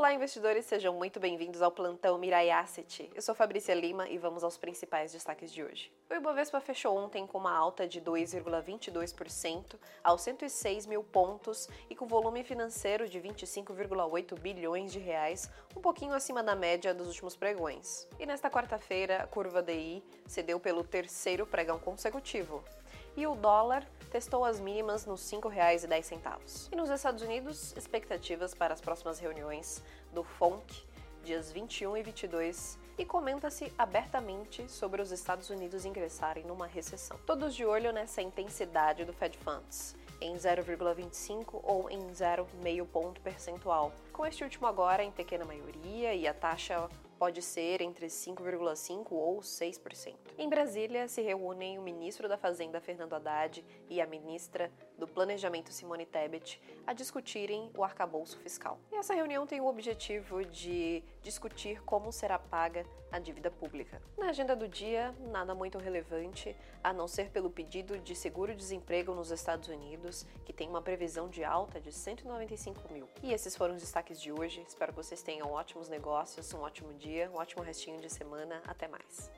Olá, investidores, sejam muito bem-vindos ao plantão Mirai Asset. Eu sou Fabrícia Lima e vamos aos principais destaques de hoje. O Ibovespa fechou ontem com uma alta de 2,22% aos 106 mil pontos e com volume financeiro de 25,8 bilhões de reais, um pouquinho acima da média dos últimos pregões. E nesta quarta-feira, a curva DI cedeu pelo terceiro pregão consecutivo. E o dólar testou as mínimas nos R$ 5,10. E nos Estados Unidos, expectativas para as próximas reuniões do FONC, dias 21 e 22, e comenta-se abertamente sobre os Estados Unidos ingressarem numa recessão. Todos de olho nessa intensidade do Fed Funds, em 0,25 ou em 0,5 ponto percentual, com este último agora em pequena maioria e a taxa pode ser entre 5,5% ou 6%. Em Brasília, se reúnem o ministro da Fazenda, Fernando Haddad, e a ministra do Planejamento, Simone Tebet, a discutirem o arcabouço fiscal. E essa reunião tem o objetivo de discutir como será paga a dívida pública. Na agenda do dia, nada muito relevante, a não ser pelo pedido de seguro-desemprego nos Estados Unidos, que tem uma previsão de alta de 195 mil. E esses foram os destaques de hoje. Espero que vocês tenham ótimos negócios, um ótimo dia dia, um ótimo restinho de semana. Até mais.